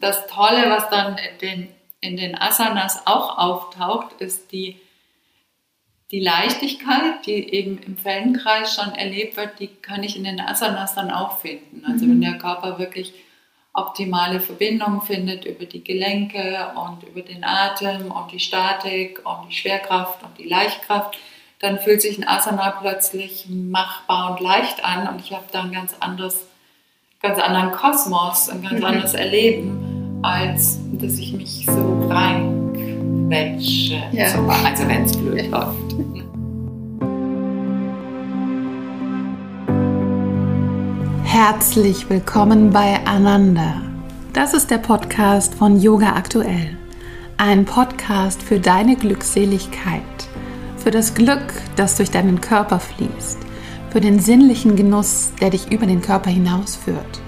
das Tolle, was dann in den, in den Asanas auch auftaucht, ist die, die Leichtigkeit, die eben im Feldenkreis schon erlebt wird, die kann ich in den Asanas dann auch finden. Also mhm. wenn der Körper wirklich optimale Verbindung findet über die Gelenke und über den Atem und die Statik und die Schwerkraft und die Leichtkraft, dann fühlt sich ein Asana plötzlich machbar und leicht an und ich habe da ein ganz anderes, ganz anderen Kosmos, ein ganz mhm. anderes Erleben, als dass ich mich so reinquetsche, ja. also wenn es blöd ja. läuft. Herzlich willkommen bei Ananda. Das ist der Podcast von Yoga Aktuell. Ein Podcast für deine Glückseligkeit für das Glück, das durch deinen Körper fließt, für den sinnlichen Genuss, der dich über den Körper hinausführt,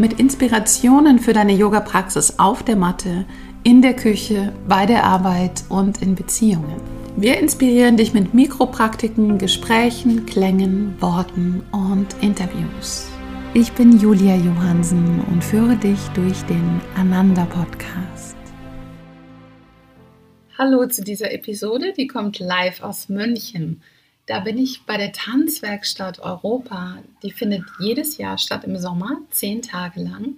mit Inspirationen für deine Yoga-Praxis auf der Matte, in der Küche, bei der Arbeit und in Beziehungen. Wir inspirieren dich mit Mikropraktiken, Gesprächen, Klängen, Worten und Interviews. Ich bin Julia Johansen und führe dich durch den Ananda Podcast. Hallo zu dieser Episode, die kommt live aus München. Da bin ich bei der Tanzwerkstatt Europa. Die findet jedes Jahr statt im Sommer, zehn Tage lang.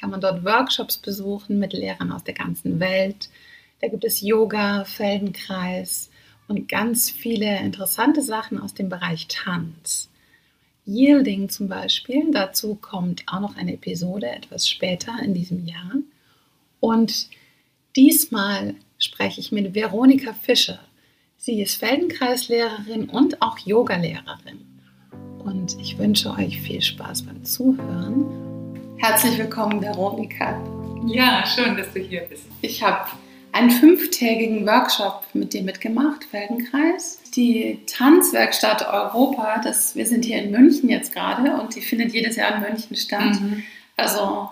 Kann man dort Workshops besuchen mit Lehrern aus der ganzen Welt. Da gibt es Yoga, Feldenkreis und ganz viele interessante Sachen aus dem Bereich Tanz. Yielding zum Beispiel, dazu kommt auch noch eine Episode etwas später in diesem Jahr. Und diesmal spreche ich mit Veronika Fischer. Sie ist Feldenkreislehrerin und auch Yogalehrerin. Und ich wünsche euch viel Spaß beim Zuhören. Herzlich willkommen, Veronika. Ja, schön, dass du hier bist. Ich habe einen fünftägigen Workshop mit dir mitgemacht, Feldenkreis. Die Tanzwerkstatt Europa, das, wir sind hier in München jetzt gerade und die findet jedes Jahr in München statt. Mhm. Also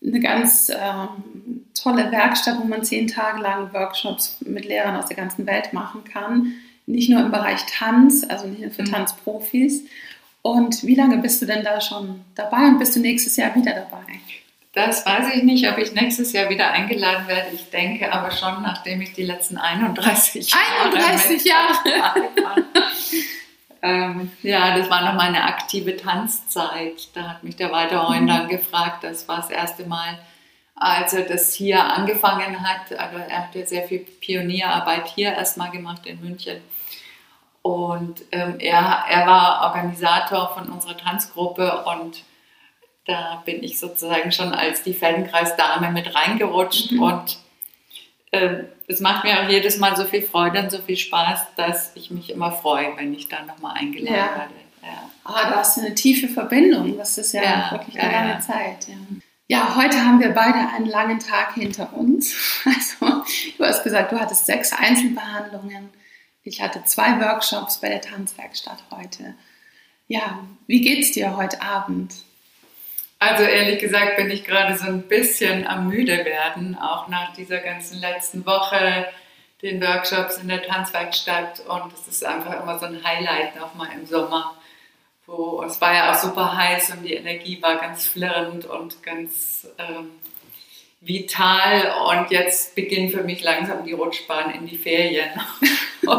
eine ganz ähm, tolle Werkstatt, wo man zehn Tage lang Workshops mit Lehrern aus der ganzen Welt machen kann. Nicht nur im Bereich Tanz, also nicht nur für mhm. Tanzprofis. Und wie lange bist du denn da schon dabei und bist du nächstes Jahr wieder dabei? Das weiß ich nicht, ob ich nächstes Jahr wieder eingeladen werde. Ich denke aber schon, nachdem ich die letzten 31 Jahre. 31 Jahre! ähm, ja, das war noch meine aktive Tanzzeit. Da hat mich der Walter Heun mhm. dann gefragt, das war das erste Mal, als er das hier angefangen hat. Also er hat ja sehr viel Pionierarbeit hier erstmal gemacht in München. Und ähm, er, er war Organisator von unserer Tanzgruppe und da bin ich sozusagen schon als die Feldenkreisdame mit reingerutscht mhm. und ähm, es macht mir auch jedes Mal so viel Freude und so viel Spaß, dass ich mich immer freue, wenn ich da nochmal eingeladen ja. werde. Ja. Ah, du hast eine tiefe Verbindung. Das ist ja, ja wirklich eine lange Zeit. Ja. heute haben wir beide einen langen Tag hinter uns. Also, du hast gesagt, du hattest sechs Einzelbehandlungen. Ich hatte zwei Workshops bei der Tanzwerkstatt heute. Ja, wie geht's dir heute Abend? Also ehrlich gesagt bin ich gerade so ein bisschen am müde werden, auch nach dieser ganzen letzten Woche, den Workshops in der Tanzwerkstatt und es ist einfach immer so ein Highlight nochmal im Sommer, wo es war ja auch super heiß und die Energie war ganz flirrend und ganz ähm, vital und jetzt beginnt für mich langsam die Rutschbahn in die Ferien.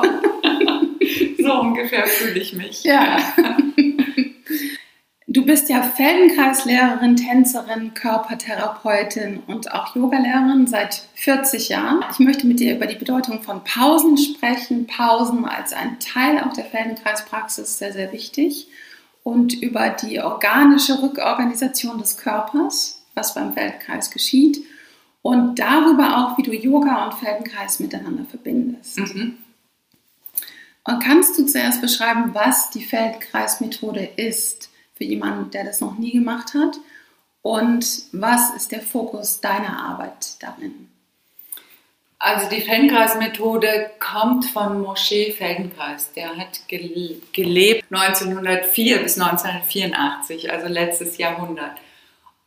so ungefähr fühle ich mich. Ja. Du bist ja Feldenkreislehrerin, Tänzerin, Körpertherapeutin und auch Yogalehrerin seit 40 Jahren. Ich möchte mit dir über die Bedeutung von Pausen sprechen. Pausen als ein Teil auch der Feldenkreispraxis sehr, sehr wichtig. Und über die organische Rückorganisation des Körpers, was beim Feldenkreis geschieht. Und darüber auch, wie du Yoga und Feldenkreis miteinander verbindest. Mhm. Und kannst du zuerst beschreiben, was die Feldenkreismethode ist? für jemanden, der das noch nie gemacht hat? Und was ist der Fokus deiner Arbeit darin? Also die Feldenkreis-Methode kommt von Moshe Feldenkreis. Der hat gelebt 1904 bis 1984, also letztes Jahrhundert.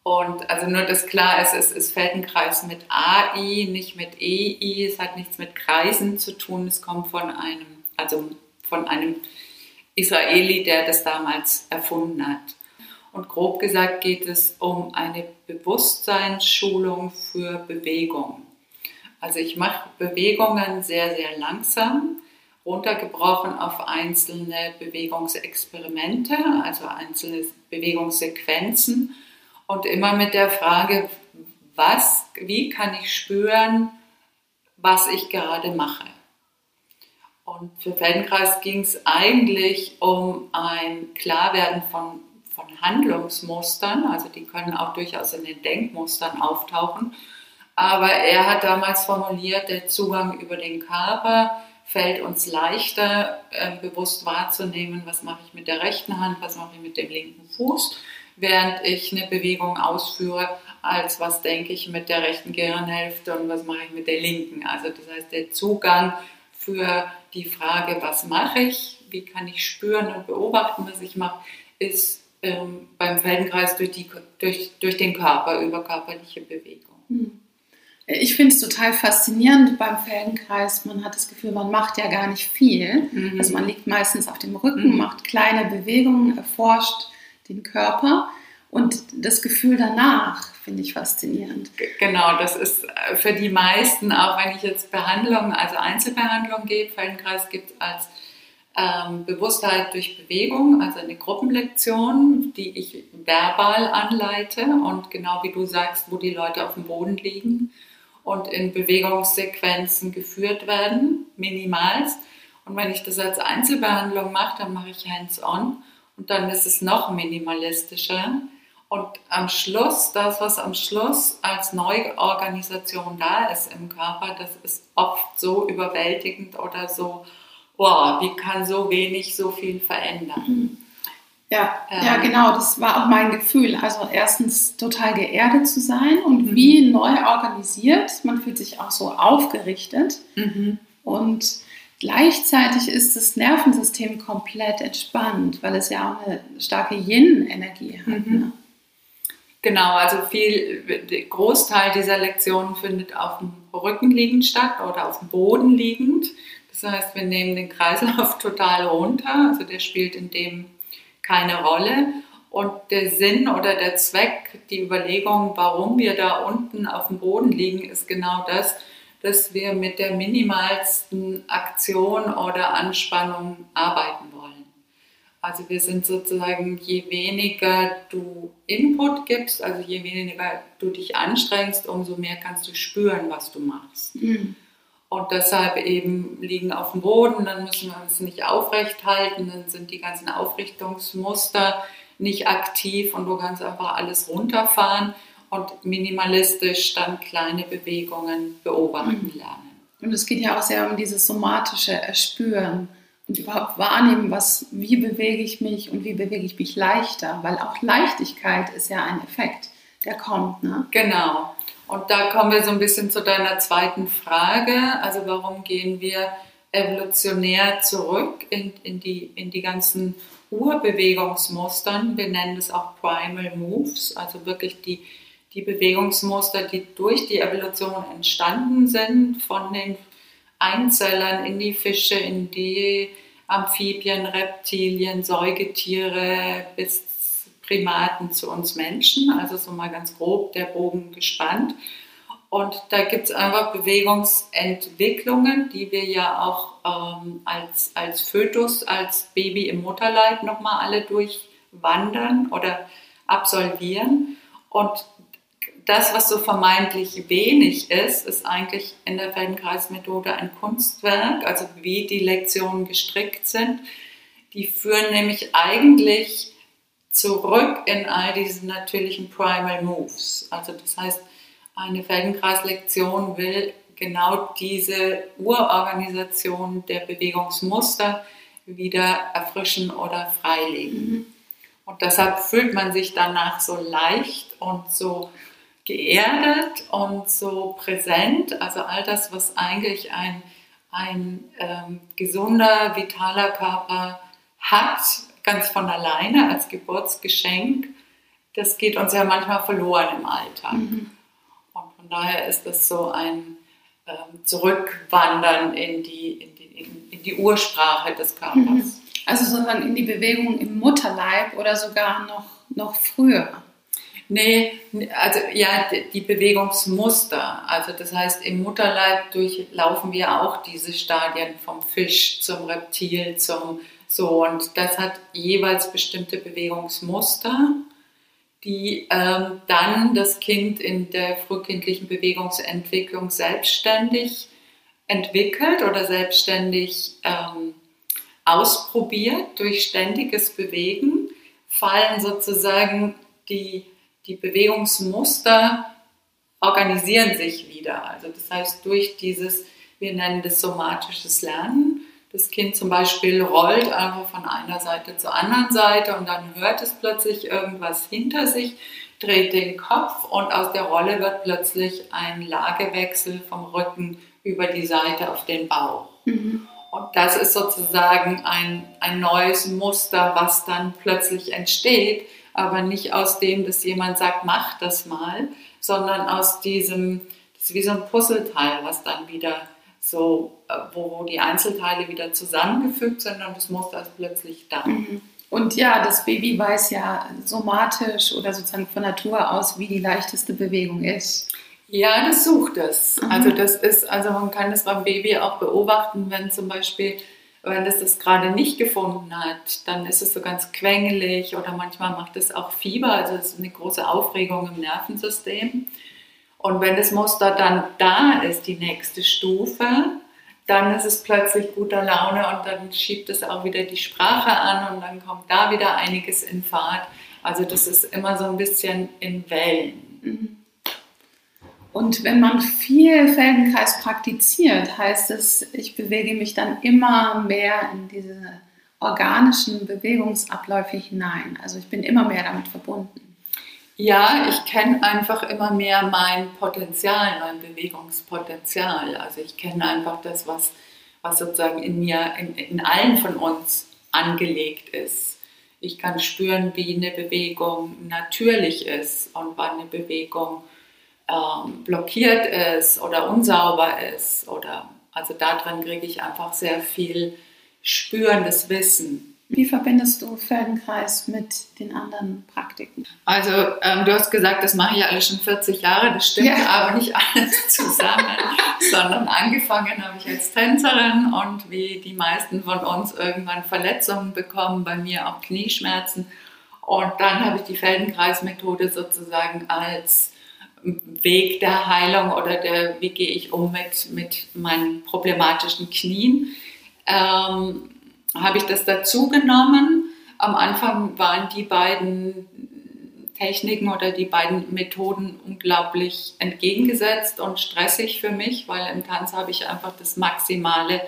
Und also nur, dass klar ist, es ist Feldenkreis mit AI, nicht mit EI. Es hat nichts mit Kreisen zu tun. Es kommt von einem, also von einem Israeli, der das damals erfunden hat. Und grob gesagt geht es um eine Bewusstseinsschulung für Bewegung. Also ich mache Bewegungen sehr, sehr langsam, runtergebrochen auf einzelne Bewegungsexperimente, also einzelne Bewegungssequenzen und immer mit der Frage, was, wie kann ich spüren, was ich gerade mache. Und für Feldenkreis ging es eigentlich um ein Klarwerden von, von Handlungsmustern, also die können auch durchaus in den Denkmustern auftauchen. Aber er hat damals formuliert, der Zugang über den Körper fällt uns leichter, äh, bewusst wahrzunehmen, was mache ich mit der rechten Hand, was mache ich mit dem linken Fuß, während ich eine Bewegung ausführe, als was denke ich mit der rechten Gehirnhälfte und was mache ich mit der linken. Also das heißt, der Zugang für die Frage, was mache ich, wie kann ich spüren und beobachten, was ich mache, ist ähm, beim Feldenkreis durch, die, durch, durch den Körper, über körperliche Bewegung. Hm. Ich finde es total faszinierend beim Feldenkreis. Man hat das Gefühl, man macht ja gar nicht viel. Mhm. Also man liegt meistens auf dem Rücken, mhm. macht kleine Bewegungen, erforscht den Körper. Und das Gefühl danach finde ich faszinierend. Genau, das ist äh, für die meisten, auch wenn ich jetzt Behandlungen, also Einzelbehandlung gebe, Feldenkreis gibt es als ähm, Bewusstheit durch Bewegung, also eine Gruppenlektion, die ich verbal anleite und genau wie du sagst, wo die Leute auf dem Boden liegen und in Bewegungssequenzen geführt werden, minimals. Und wenn ich das als Einzelbehandlung mache, dann mache ich hands-on und dann ist es noch minimalistischer und am Schluss, das, was am Schluss als Neuorganisation da ist im Körper, das ist oft so überwältigend oder so, wow, wie kann so wenig so viel verändern? Ja, ähm, ja, genau, das war auch mein Gefühl. Also erstens total geerdet zu sein und mhm. wie neu organisiert. Man fühlt sich auch so aufgerichtet. Mhm. Und gleichzeitig ist das Nervensystem komplett entspannt, weil es ja auch eine starke Yin-Energie hat. Mhm. Ne? Genau, also viel, der Großteil dieser Lektionen findet auf dem Rücken liegend statt oder auf dem Boden liegend. Das heißt, wir nehmen den Kreislauf total runter, also der spielt in dem keine Rolle. Und der Sinn oder der Zweck, die Überlegung, warum wir da unten auf dem Boden liegen, ist genau das, dass wir mit der minimalsten Aktion oder Anspannung arbeiten wollen. Also wir sind sozusagen, je weniger du Input gibst, also je weniger du dich anstrengst, umso mehr kannst du spüren, was du machst. Mhm. Und deshalb eben liegen auf dem Boden, dann müssen wir uns nicht aufrecht halten, dann sind die ganzen Aufrichtungsmuster nicht aktiv und du kannst einfach alles runterfahren und minimalistisch dann kleine Bewegungen beobachten mhm. lernen. Und es geht ja auch sehr um dieses somatische Erspüren und überhaupt wahrnehmen, was, wie bewege ich mich und wie bewege ich mich leichter, weil auch Leichtigkeit ist ja ein Effekt, der kommt. Ne? Genau. Und da kommen wir so ein bisschen zu deiner zweiten Frage. Also warum gehen wir evolutionär zurück in, in, die, in die ganzen Urbewegungsmustern? Wir nennen das auch Primal Moves, also wirklich die, die Bewegungsmuster, die durch die Evolution entstanden sind, von den Einzellern in die Fische, in die Amphibien, Reptilien, Säugetiere bis Primaten zu uns Menschen. Also so mal ganz grob der Bogen gespannt. Und da gibt es einfach Bewegungsentwicklungen, die wir ja auch ähm, als, als Fötus, als Baby im Mutterleib nochmal alle durchwandern oder absolvieren. Und das, was so vermeintlich wenig ist, ist eigentlich in der Feldenkreismethode ein Kunstwerk, also wie die Lektionen gestrickt sind. Die führen nämlich eigentlich zurück in all diese natürlichen Primal Moves. Also das heißt, eine Feldenkreislektion will genau diese Urorganisation der Bewegungsmuster wieder erfrischen oder freilegen. Mhm. Und deshalb fühlt man sich danach so leicht und so geerdet und so präsent. Also all das, was eigentlich ein, ein ähm, gesunder, vitaler Körper hat, ganz von alleine als Geburtsgeschenk, das geht uns ja manchmal verloren im Alltag. Mhm. Und von daher ist das so ein ähm, Zurückwandern in die, in, die, in, die Ursprache des Körpers. Mhm. Also sozusagen in die Bewegung im Mutterleib oder sogar noch noch früher? Nee, also ja, die Bewegungsmuster. Also das heißt, im Mutterleib durchlaufen wir auch diese Stadien vom Fisch zum Reptil zum so und das hat jeweils bestimmte Bewegungsmuster, die ähm, dann das Kind in der frühkindlichen Bewegungsentwicklung selbstständig entwickelt oder selbstständig ähm, ausprobiert durch ständiges Bewegen, fallen sozusagen die die Bewegungsmuster organisieren sich wieder. Also das heißt, durch dieses, wir nennen das somatisches Lernen, das Kind zum Beispiel rollt einfach von einer Seite zur anderen Seite und dann hört es plötzlich irgendwas hinter sich, dreht den Kopf und aus der Rolle wird plötzlich ein Lagewechsel vom Rücken über die Seite auf den Bauch. Mhm. Und das ist sozusagen ein, ein neues Muster, was dann plötzlich entsteht, aber nicht aus dem, dass jemand sagt, mach das mal, sondern aus diesem, das ist wie so ein Puzzleteil, was dann wieder so, äh, wo, die Einzelteile wieder zusammengefügt sind und das Muster ist plötzlich da. Mhm. Und ja, das Baby weiß ja somatisch oder sozusagen von Natur aus, wie die leichteste Bewegung ist. Ja, das sucht es. Mhm. Also das ist, also man kann das beim Baby auch beobachten, wenn zum Beispiel wenn es das gerade nicht gefunden hat, dann ist es so ganz quengelig oder manchmal macht es auch Fieber, also es ist eine große Aufregung im Nervensystem. Und wenn das Muster dann da ist, die nächste Stufe, dann ist es plötzlich guter Laune und dann schiebt es auch wieder die Sprache an und dann kommt da wieder einiges in Fahrt. Also das ist immer so ein bisschen in Wellen. Und wenn man viel Feldenkreis praktiziert, heißt es, ich bewege mich dann immer mehr in diese organischen Bewegungsabläufe hinein. Also ich bin immer mehr damit verbunden. Ja, ich kenne einfach immer mehr mein Potenzial, mein Bewegungspotenzial. Also ich kenne einfach das, was, was sozusagen in mir, in, in allen von uns angelegt ist. Ich kann spüren, wie eine Bewegung natürlich ist und wann eine Bewegung ähm, blockiert ist oder unsauber ist oder also daran kriege ich einfach sehr viel spürendes Wissen. Wie verbindest du Feldenkreis mit den anderen Praktiken? Also ähm, du hast gesagt, das mache ich ja alles schon 40 Jahre, das stimmt ja. aber nicht alles zusammen, sondern angefangen habe ich als Tänzerin und wie die meisten von uns irgendwann Verletzungen bekommen, bei mir auch Knieschmerzen. Und dann habe ich die Feldenkreismethode sozusagen als Weg der Heilung oder der, wie gehe ich um mit, mit meinen problematischen Knien, ähm, habe ich das dazu genommen. Am Anfang waren die beiden Techniken oder die beiden Methoden unglaublich entgegengesetzt und stressig für mich, weil im Tanz habe ich einfach das Maximale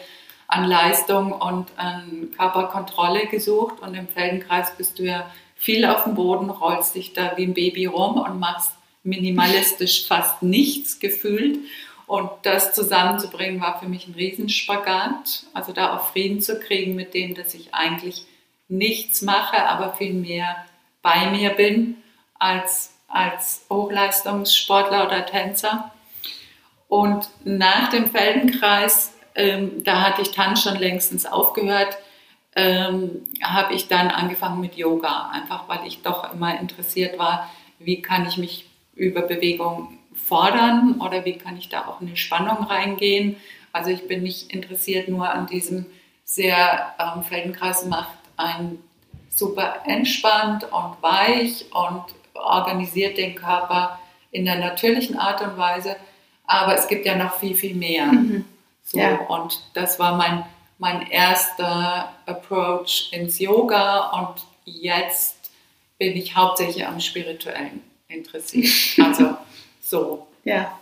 an Leistung und an Körperkontrolle gesucht und im Feldenkreis bist du ja viel auf dem Boden, rollst dich da wie ein Baby rum und machst minimalistisch fast nichts gefühlt. Und das zusammenzubringen war für mich ein Riesenspagat. Also da auch Frieden zu kriegen mit dem, dass ich eigentlich nichts mache, aber viel mehr bei mir bin als, als Hochleistungssportler oder Tänzer. Und nach dem Feldenkreis, ähm, da hatte ich Tanz schon längstens aufgehört, ähm, habe ich dann angefangen mit Yoga, einfach weil ich doch immer interessiert war, wie kann ich mich über Bewegung fordern oder wie kann ich da auch in eine Spannung reingehen. Also ich bin nicht interessiert nur an diesem sehr ähm, Feldenkreis macht einen super entspannt und weich und organisiert den Körper in der natürlichen Art und Weise. Aber es gibt ja noch viel, viel mehr. Mhm. So, ja. Und das war mein, mein erster Approach ins Yoga und jetzt bin ich hauptsächlich am Spirituellen interessiert. Also so. Ja.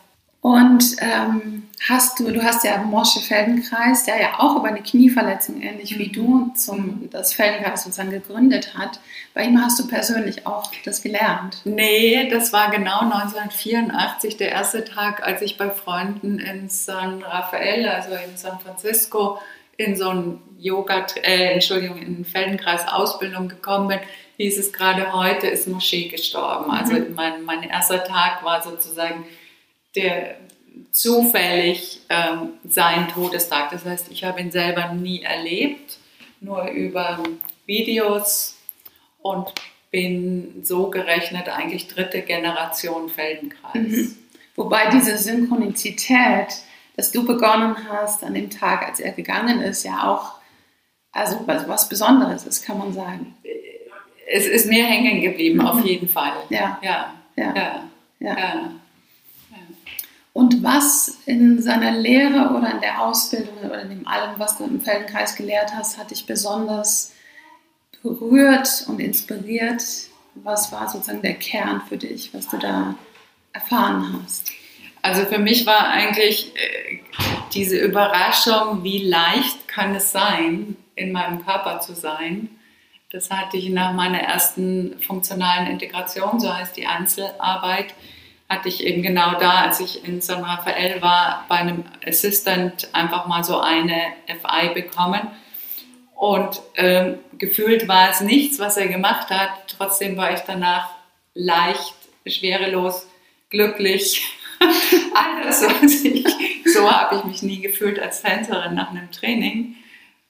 Und ähm, hast du, du hast ja Morsche Feldenkreis, der ja auch über eine Knieverletzung, ähnlich wie du, mhm. zum, das Feldenkreis sozusagen gegründet hat. Bei ihm hast du persönlich auch das gelernt? Nee, das war genau 1984, der erste Tag, als ich bei Freunden in San Rafael, also in San Francisco, in so ein Yoga, äh, Entschuldigung, in Feldenkreis Ausbildung gekommen bin hieß es gerade heute ist Moschee gestorben. Also mhm. mein, mein erster Tag war sozusagen der zufällig ähm, sein Todestag. Das heißt, ich habe ihn selber nie erlebt, nur über Videos und bin so gerechnet eigentlich dritte Generation Feldenkreis. Mhm. Wobei diese Synchronizität, dass du begonnen hast an dem Tag, als er gegangen ist, ja auch also was, was Besonderes ist, kann man sagen. Es ist mir hängen geblieben, mhm. auf jeden Fall. Ja. Ja. Ja. ja. ja. ja. Und was in seiner Lehre oder in der Ausbildung oder in dem allem, was du im Feldenkreis gelehrt hast, hat dich besonders berührt und inspiriert? Was war sozusagen der Kern für dich, was du da erfahren hast? Also für mich war eigentlich äh, diese Überraschung, wie leicht kann es sein, in meinem Körper zu sein. Das hatte ich nach meiner ersten funktionalen Integration, so heißt die Einzelarbeit, hatte ich eben genau da, als ich in San Rafael war, bei einem Assistant einfach mal so eine FI bekommen. Und ähm, gefühlt war es nichts, was er gemacht hat. Trotzdem war ich danach leicht, schwerelos, glücklich. Alles, was ich, so habe ich mich nie gefühlt als Tänzerin nach einem Training.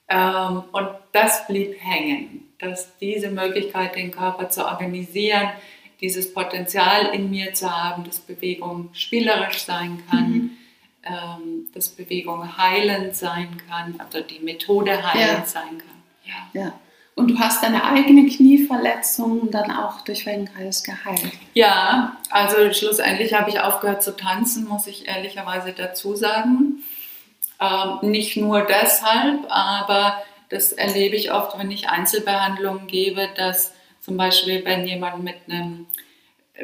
Ähm, und das blieb hängen, dass diese Möglichkeit, den Körper zu organisieren, dieses Potenzial in mir zu haben, dass Bewegung spielerisch sein kann, mhm. ähm, dass Bewegung heilend sein kann, also die Methode heilend ja. sein kann. Ja. ja. Und du hast deine eigene Knieverletzung dann auch durch Feldenkreis geheilt. Ja, also schlussendlich habe ich aufgehört zu tanzen, muss ich ehrlicherweise dazu sagen. Ähm, nicht nur deshalb, aber das erlebe ich oft, wenn ich Einzelbehandlungen gebe, dass zum Beispiel, wenn jemand mit einem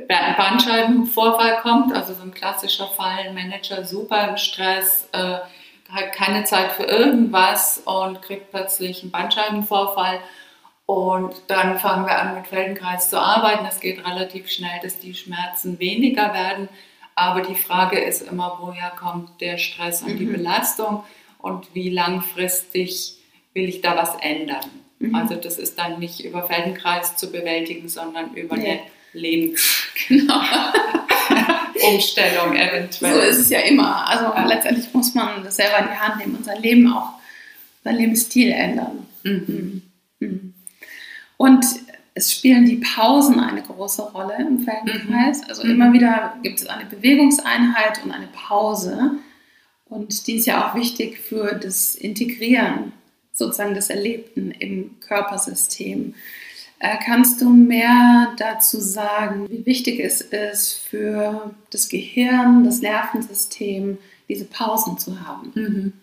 Bandscheibenvorfall kommt, also so ein klassischer Fall, Manager super im Stress, äh, hat keine Zeit für irgendwas und kriegt plötzlich einen Bandscheibenvorfall. Und dann fangen wir an, mit Feldenkreis zu arbeiten. Es geht relativ schnell, dass die Schmerzen weniger werden. Aber die Frage ist immer, woher kommt der Stress und mhm. die Belastung und wie langfristig will ich da was ändern. Mhm. Also das ist dann nicht über Feldenkreis zu bewältigen, sondern über nee. eine Lebensumstellung genau. eventuell. So ist es ja immer. Also ja. letztendlich muss man das selber in die Hand nehmen und sein Leben auch, sein Lebensstil ändern. Mhm. Mhm. Und es spielen die Pausen eine große Rolle im Feldenkreis. Mhm. Also mhm. immer wieder gibt es eine Bewegungseinheit und eine Pause. Und die ist ja auch wichtig für das Integrieren sozusagen des Erlebten im Körpersystem. Äh, kannst du mehr dazu sagen, wie wichtig es ist für das Gehirn, das Nervensystem, diese Pausen zu haben? Mhm.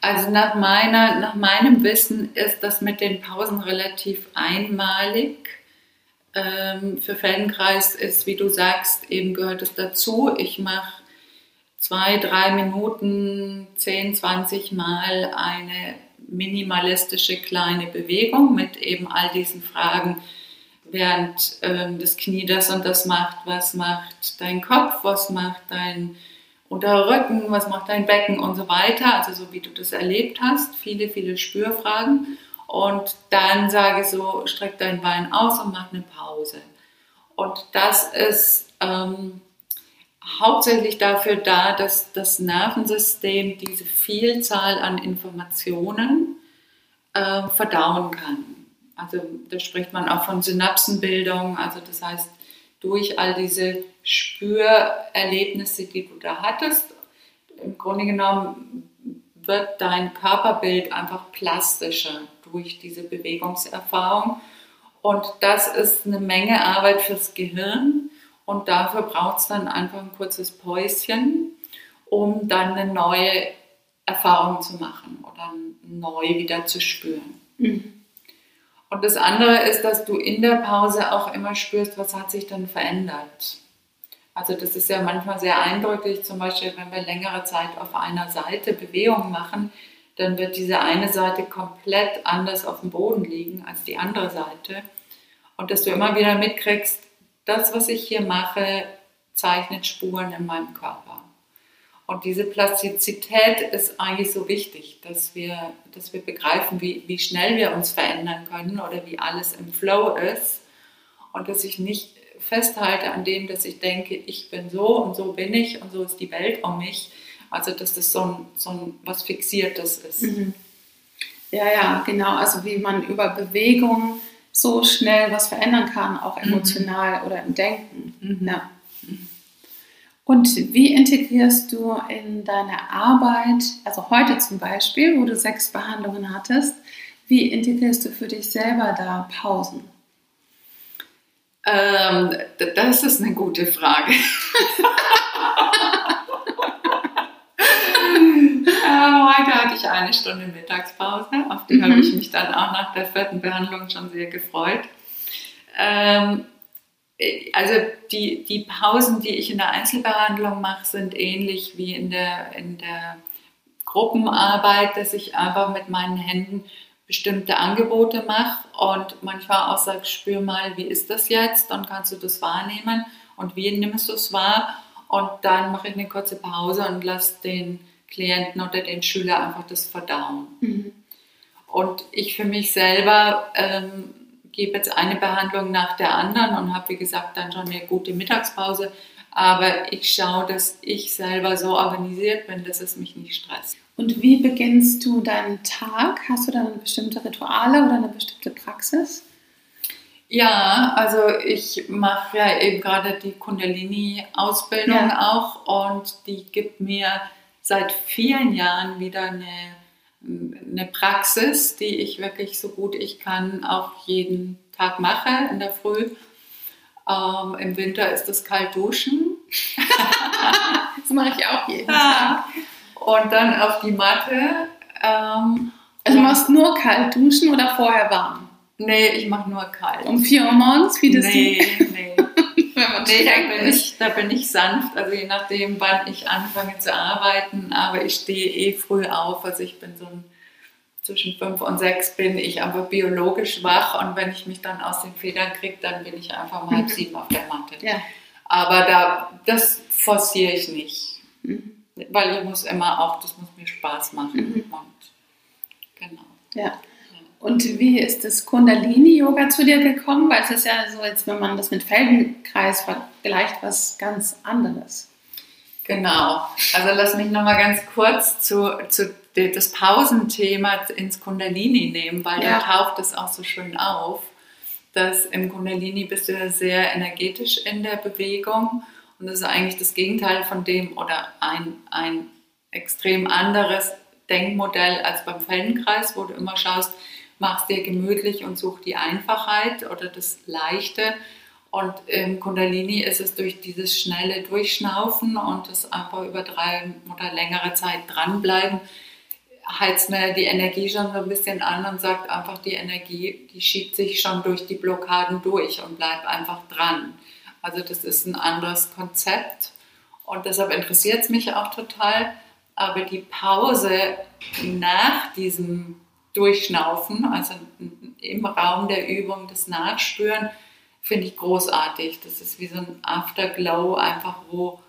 Also nach, meiner, nach meinem Wissen ist das mit den Pausen relativ einmalig. Ähm, für Feldenkreis ist, wie du sagst, eben gehört es dazu. Ich mache zwei, drei Minuten, 10, 20 Mal eine minimalistische kleine Bewegung mit eben all diesen Fragen, während ähm, das Knie das und das macht, was macht dein Kopf, was macht dein unter Rücken, was macht dein Becken und so weiter, also so wie du das erlebt hast, viele, viele Spürfragen. Und dann sage ich so, streck dein Bein aus und mach eine Pause. Und das ist ähm, hauptsächlich dafür da, dass das Nervensystem diese Vielzahl an Informationen äh, verdauen kann. Also da spricht man auch von Synapsenbildung, also das heißt, durch all diese Spürerlebnisse, die du da hattest. Im Grunde genommen wird dein Körperbild einfach plastischer durch diese Bewegungserfahrung. Und das ist eine Menge Arbeit fürs Gehirn. Und dafür braucht es dann einfach ein kurzes Päuschen, um dann eine neue Erfahrung zu machen oder neu wieder zu spüren. Mhm. Und das andere ist, dass du in der Pause auch immer spürst, was hat sich dann verändert. Also das ist ja manchmal sehr eindrücklich, zum Beispiel wenn wir längere Zeit auf einer Seite Bewegung machen, dann wird diese eine Seite komplett anders auf dem Boden liegen als die andere Seite. Und dass du immer wieder mitkriegst, das, was ich hier mache, zeichnet Spuren in meinem Körper. Und diese Plastizität ist eigentlich so wichtig, dass wir, dass wir begreifen, wie, wie schnell wir uns verändern können oder wie alles im Flow ist. Und dass ich nicht festhalte an dem, dass ich denke, ich bin so und so bin ich und so ist die Welt um mich. Also dass das so ein, so ein was Fixiertes ist. Mhm. Ja, ja, genau. Also wie man über Bewegung so schnell was verändern kann, auch emotional mhm. oder im Denken. Mhm. Ja. Und wie integrierst du in deine Arbeit, also heute zum Beispiel, wo du sechs Behandlungen hattest, wie integrierst du für dich selber da Pausen? Ähm, das ist eine gute Frage. heute hatte ich eine Stunde Mittagspause, auf die mhm. habe ich mich dann auch nach der vierten Behandlung schon sehr gefreut. Ähm, also die, die Pausen, die ich in der Einzelbehandlung mache, sind ähnlich wie in der, in der Gruppenarbeit, dass ich einfach mit meinen Händen bestimmte Angebote mache und manchmal auch sage, spür mal, wie ist das jetzt? Dann kannst du das wahrnehmen und wie nimmst du es wahr? Und dann mache ich eine kurze Pause und lasse den Klienten oder den Schüler einfach das verdauen. Mhm. Und ich für mich selber ähm, gebe jetzt eine Behandlung nach der anderen und habe, wie gesagt, dann schon eine gute Mittagspause. Aber ich schaue, dass ich selber so organisiert bin, dass es mich nicht stresst. Und wie beginnst du deinen Tag? Hast du da bestimmte Rituale oder eine bestimmte Praxis? Ja, also ich mache ja eben gerade die Kundalini-Ausbildung ja. auch und die gibt mir seit vielen Jahren wieder eine, eine Praxis, die ich wirklich so gut ich kann auch jeden Tag mache in der Früh. Ähm, Im Winter ist das kalt duschen. das mache ich auch jeden Tag und dann auf die Matte. Ähm, also du machst nur kalt duschen oder vorher warm? Nee, ich mache nur kalt. Um 4 Uhr morgens? Wie das nee, nee. nee da, bin ich, da bin ich sanft, also je nachdem, wann ich anfange zu arbeiten, aber ich stehe eh früh auf, also ich bin so ein, zwischen 5 und 6 bin ich einfach biologisch wach und wenn ich mich dann aus den Federn kriege, dann bin ich einfach um halb sieben auf der Matte. Ja. Aber da, das forciere ich nicht. Mhm weil ich muss immer auch, das muss mir Spaß machen. Mhm. Und genau. Ja. Und wie ist das Kundalini-Yoga zu dir gekommen? Weil es ist ja so, als wenn man das mit Feldenkreis vergleicht, was ganz anderes. Genau. Also lass mich nochmal ganz kurz zu, zu das Pausenthema ins Kundalini nehmen, weil ja. da taucht es auch so schön auf, dass im Kundalini bist du sehr energetisch in der Bewegung und das ist eigentlich das Gegenteil von dem oder ein, ein extrem anderes Denkmodell als beim Feldenkreis, wo du immer schaust, machst dir gemütlich und such die Einfachheit oder das Leichte. Und im Kundalini ist es durch dieses schnelle Durchschnaufen und das einfach über drei oder längere Zeit dranbleiben, heizt mir die Energie schon so ein bisschen an und sagt einfach, die Energie, die schiebt sich schon durch die Blockaden durch und bleibt einfach dran. Also das ist ein anderes Konzept und deshalb interessiert es mich auch total. Aber die Pause nach diesem Durchschnaufen, also im Raum der Übung, das Nachspüren, finde ich großartig. Das ist wie so ein Afterglow, einfach wo,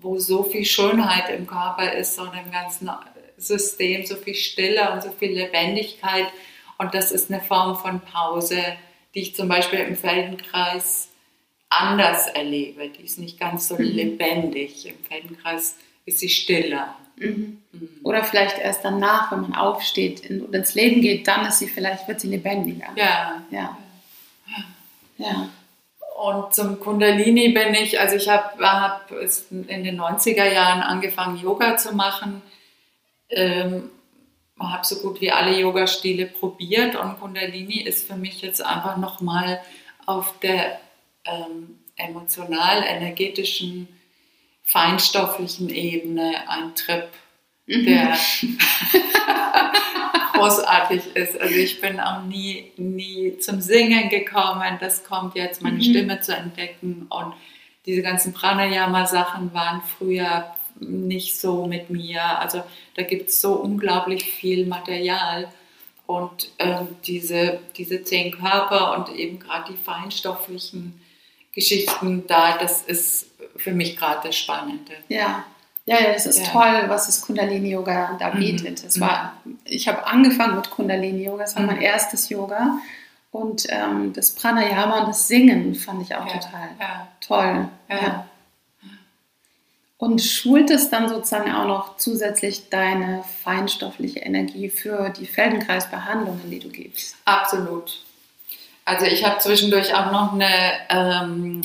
wo so viel Schönheit im Körper ist und im ganzen System, so viel Stille und so viel Lebendigkeit. Und das ist eine Form von Pause, die ich zum Beispiel im Feldenkreis anders erlebe. Die ist nicht ganz so mhm. lebendig. Im Feldenkreis ist sie stiller. Mhm. Mhm. Oder vielleicht erst danach, wenn man aufsteht und ins Leben geht, dann ist sie vielleicht, wird sie lebendiger. Ja. Ja. ja. Und zum Kundalini bin ich, also ich habe hab in den 90er Jahren angefangen, Yoga zu machen. Ähm, habe so gut wie alle Yoga-Stile probiert und Kundalini ist für mich jetzt einfach nochmal auf der ähm, emotional-energetischen, feinstofflichen Ebene ein Trip, mhm. der großartig ist. Also ich bin auch nie, nie zum Singen gekommen. Das kommt jetzt, meine mhm. Stimme zu entdecken. Und diese ganzen Pranayama-Sachen waren früher nicht so mit mir. Also da gibt es so unglaublich viel Material. Und ähm, diese, diese zehn Körper und eben gerade die feinstofflichen Geschichten da, das ist für mich gerade das Spannende. Ja. Ja, ja, das ist ja. toll, was das Kundalini Yoga da mhm. bietet. Es war, ich habe angefangen mit Kundalini Yoga, das war mein mhm. erstes Yoga. Und ähm, das Pranayama und das Singen fand ich auch ja. total ja. toll. Ja. Und schult es dann sozusagen auch noch zusätzlich deine feinstoffliche Energie für die Feldenkreisbehandlungen, die du gibst? Absolut. Also ich habe zwischendurch auch noch eine, ähm,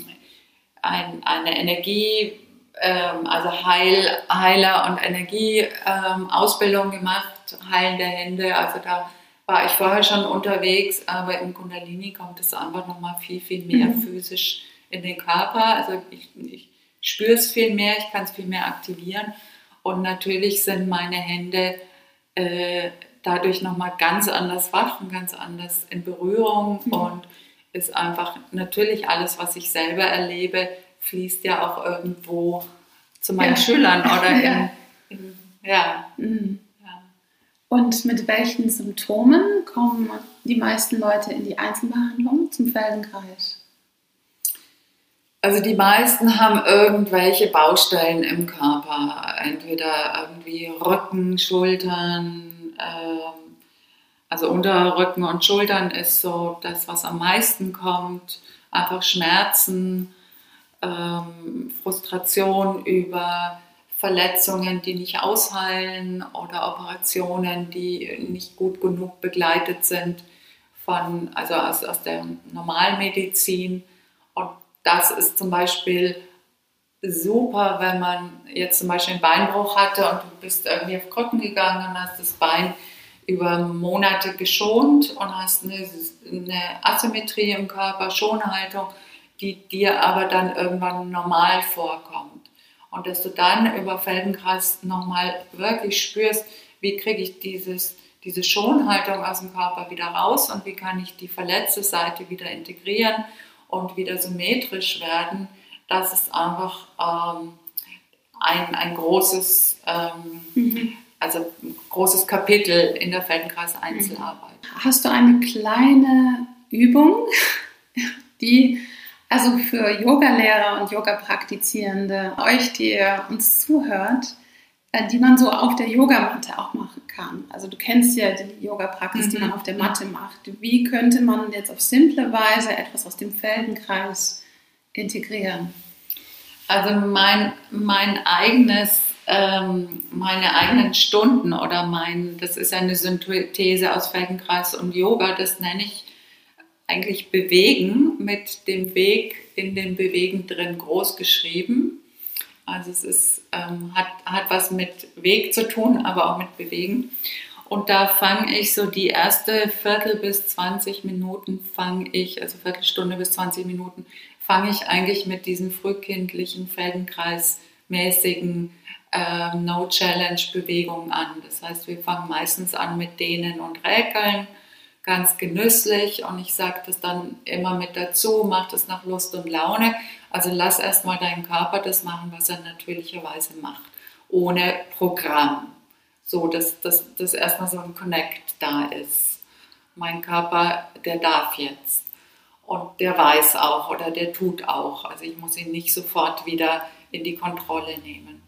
ein, eine Energie, ähm, also Heil, Heiler und Energieausbildung ähm, gemacht, heilende Hände. Also da war ich vorher schon unterwegs, aber im Kundalini kommt es einfach nochmal viel, viel mehr mhm. physisch in den Körper. Also ich, ich spüre es viel mehr, ich kann es viel mehr aktivieren. Und natürlich sind meine Hände äh, dadurch nochmal ganz anders wach und ganz anders in Berührung mhm. und ist einfach natürlich alles, was ich selber erlebe, fließt ja auch irgendwo zu meinen ja. Schülern oder in, in ja. Mhm. ja. Und mit welchen Symptomen kommen die meisten Leute in die Einzelbehandlung zum Feldenkreis? Also die meisten haben irgendwelche Baustellen im Körper, entweder irgendwie Rücken, Schultern, ähm, also Unterrücken und Schultern ist so das, was am meisten kommt, einfach Schmerzen, ähm, Frustration über Verletzungen, die nicht ausheilen oder Operationen, die nicht gut genug begleitet sind von, also aus, aus der Normalmedizin. Und das ist zum Beispiel super, wenn man jetzt zum Beispiel einen Beinbruch hatte und du bist irgendwie auf Krücken gegangen und hast das Bein über Monate geschont und hast eine, eine Asymmetrie im Körper, Schonhaltung, die dir aber dann irgendwann normal vorkommt. Und dass du dann über Feldenkreis nochmal wirklich spürst, wie kriege ich dieses, diese Schonhaltung aus dem Körper wieder raus und wie kann ich die verletzte Seite wieder integrieren und wieder symmetrisch werden, das ist einfach ähm, ein, ein großes, ähm, mhm. Also großes Kapitel in der Feldenkreis-Einzelarbeit. Mhm. Hast du eine kleine Übung, die also für Yogalehrer und Yoga-Praktizierende, euch, die uns zuhört, äh, die man so auf der Yogamatte auch machen kann. Also du kennst ja die Yoga-Praxis, mhm. die man auf der Matte macht. Wie könnte man jetzt auf simple Weise etwas aus dem Feldenkreis integrieren? Also mein, mein eigenes, ähm, meine eigenen Stunden oder mein, das ist eine Synthese aus Feldenkreis und Yoga, das nenne ich eigentlich Bewegen mit dem Weg in den Bewegen drin groß geschrieben. Also es ist, ähm, hat, hat was mit Weg zu tun, aber auch mit Bewegen. Und da fange ich so die erste Viertel bis 20 Minuten fange ich, also Viertelstunde bis 20 Minuten, fange ich eigentlich mit diesen frühkindlichen Feldenkreismäßigen äh, No-Challenge-Bewegungen an. Das heißt, wir fangen meistens an mit Dehnen und Räkeln, ganz genüsslich und ich sage das dann immer mit dazu, mach das nach Lust und Laune. Also lass erstmal deinen Körper das machen, was er natürlicherweise macht, ohne Programm. So, dass, dass, dass erstmal so ein Connect da ist. Mein Körper, der darf jetzt. Und der weiß auch oder der tut auch. Also ich muss ihn nicht sofort wieder in die Kontrolle nehmen.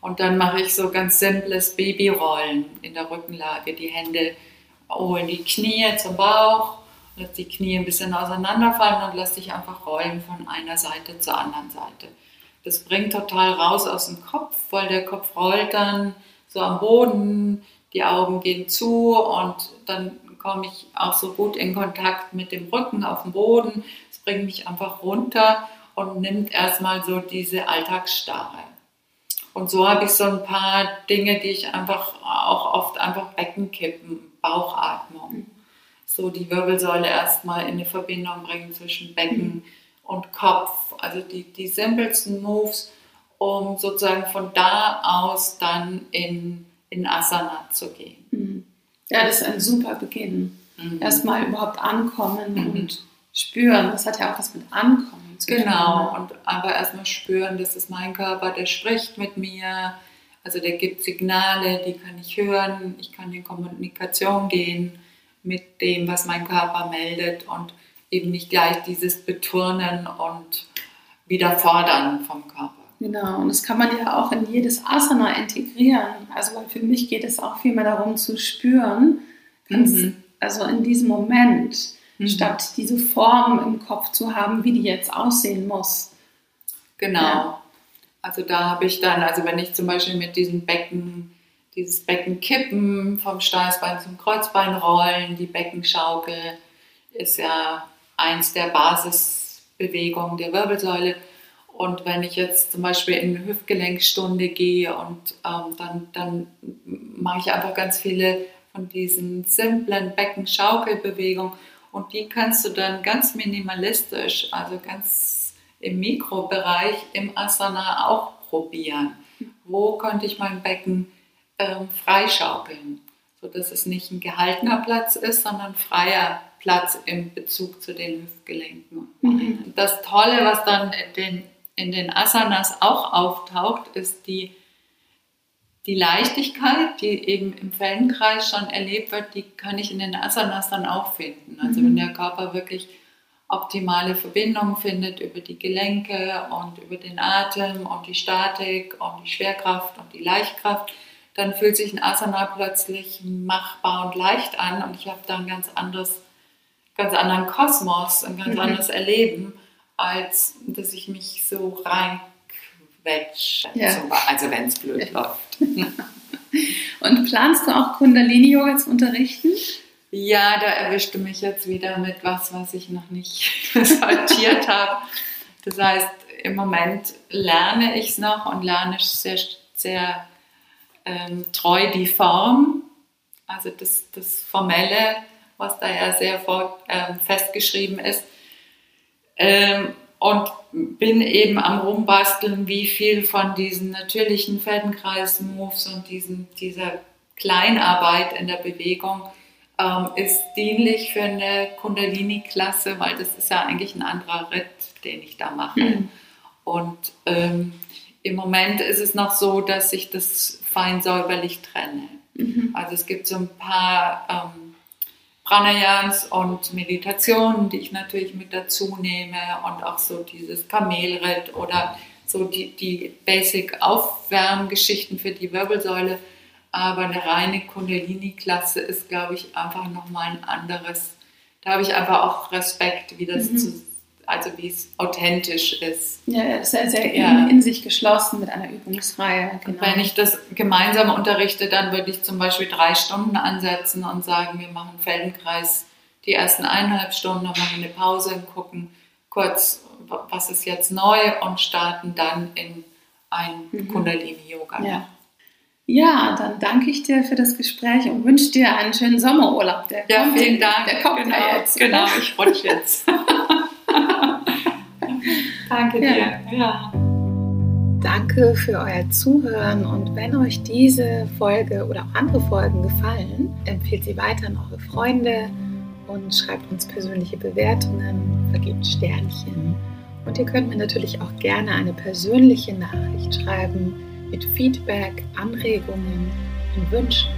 Und dann mache ich so ganz simples Babyrollen in der Rückenlage. Die Hände holen die Knie zum Bauch lass die Knie ein bisschen auseinanderfallen und lass dich einfach rollen von einer Seite zur anderen Seite. Das bringt total raus aus dem Kopf, weil der Kopf rollt dann so am Boden, die Augen gehen zu und dann komme ich auch so gut in Kontakt mit dem Rücken auf dem Boden. Es bringt mich einfach runter und nimmt erstmal so diese Alltagsstarre. Und so habe ich so ein paar Dinge, die ich einfach auch oft einfach Beckenkippen, Bauchatmung so die Wirbelsäule erstmal in eine Verbindung bringen zwischen Becken mhm. und Kopf. Also die, die simpelsten Moves, um sozusagen von da aus dann in, in Asana zu gehen. Mhm. Ja, das ist ein super Beginn. Mhm. Erstmal überhaupt ankommen mhm. und spüren. Das hat ja auch was mit Ankommen zu genau. tun. Und aber erstmal spüren, das ist mein Körper, der spricht mit mir. Also der gibt Signale, die kann ich hören, ich kann in Kommunikation gehen mit dem, was mein Körper meldet und eben nicht gleich dieses Beturnen und wieder fordern vom Körper. Genau, und das kann man ja auch in jedes Asana integrieren. Also für mich geht es auch viel mehr darum zu spüren, mhm. also in diesem Moment, mhm. statt diese Form im Kopf zu haben, wie die jetzt aussehen muss. Genau. Ja. Also da habe ich dann, also wenn ich zum Beispiel mit diesem Becken, dieses Becken kippen, vom Steißbein zum Kreuzbein rollen, die Beckenschaukel ist ja eins der Basisbewegungen der Wirbelsäule. Und wenn ich jetzt zum Beispiel in eine Hüftgelenkstunde gehe und ähm, dann, dann mache ich einfach ganz viele von diesen simplen Beckenschaukelbewegungen und die kannst du dann ganz minimalistisch, also ganz im Mikrobereich im Asana auch probieren. Wo könnte ich mein Becken ähm, freischaukeln, sodass es nicht ein gehaltener Platz ist, sondern freier Platz im Bezug zu den Hüftgelenken. Mhm. Das Tolle, was dann in den, in den Asanas auch auftaucht, ist die die Leichtigkeit, die eben im Feldenkreis schon erlebt wird, die kann ich in den Asanas dann auch finden. Also mhm. wenn der Körper wirklich optimale Verbindung findet über die Gelenke und über den Atem und die Statik und die Schwerkraft und die Leichtkraft, dann fühlt sich ein Asana plötzlich machbar und leicht an und ich habe da ein ganz anderes, ganz anderen Kosmos, ein ganz mhm. anderes Erleben, als dass ich mich so rein quetsche. Ja. Also wenn es blöd ja. läuft. Und planst du auch Kundalini-Yoga zu unterrichten? Ja, da erwischte mich jetzt wieder mit was, was ich noch nicht sortiert habe. Das heißt, im Moment lerne ich es noch und lerne sehr, sehr ähm, treu die Form, also das, das Formelle, was da ja sehr vor, ähm, festgeschrieben ist. Ähm, und bin eben am Rumbasteln, wie viel von diesen natürlichen Feldenkreis-Moves und diesen, dieser Kleinarbeit in der Bewegung ähm, ist dienlich für eine Kundalini-Klasse, weil das ist ja eigentlich ein anderer Ritt, den ich da mache. Mhm. Und ähm, im Moment ist es noch so, dass ich das fein säuberlich trenne. Mhm. Also es gibt so ein paar ähm, Pranayams und Meditationen, die ich natürlich mit dazu nehme und auch so dieses Kamelritt oder so die, die Basic-Aufwärmgeschichten für die Wirbelsäule. Aber eine reine Kundalini-Klasse ist, glaube ich, einfach nochmal ein anderes. Da habe ich einfach auch Respekt, wie das mhm. zu also wie es authentisch ist. Ja, sehr, sehr ja. in, in, sich geschlossen mit einer Übungsreihe. Genau. Wenn ich das gemeinsam unterrichte, dann würde ich zum Beispiel drei Stunden ansetzen und sagen, wir machen Feldenkreis die ersten eineinhalb Stunden, dann machen eine Pause und gucken kurz, was ist jetzt neu und starten dann in ein mhm. Kundalini-Yoga. Ja. Ja, dann danke ich dir für das Gespräch und wünsche dir einen schönen Sommerurlaub. Der ja, kommt, vielen Dank. Der kommt genau, ja jetzt. Genau, ich rutsche jetzt. Danke dir. Ja. ja. Danke für euer Zuhören und wenn euch diese Folge oder auch andere Folgen gefallen, empfehlt sie weiter an eure Freunde und schreibt uns persönliche Bewertungen, vergebt Sternchen. Und ihr könnt mir natürlich auch gerne eine persönliche Nachricht schreiben mit Feedback, Anregungen und Wünschen.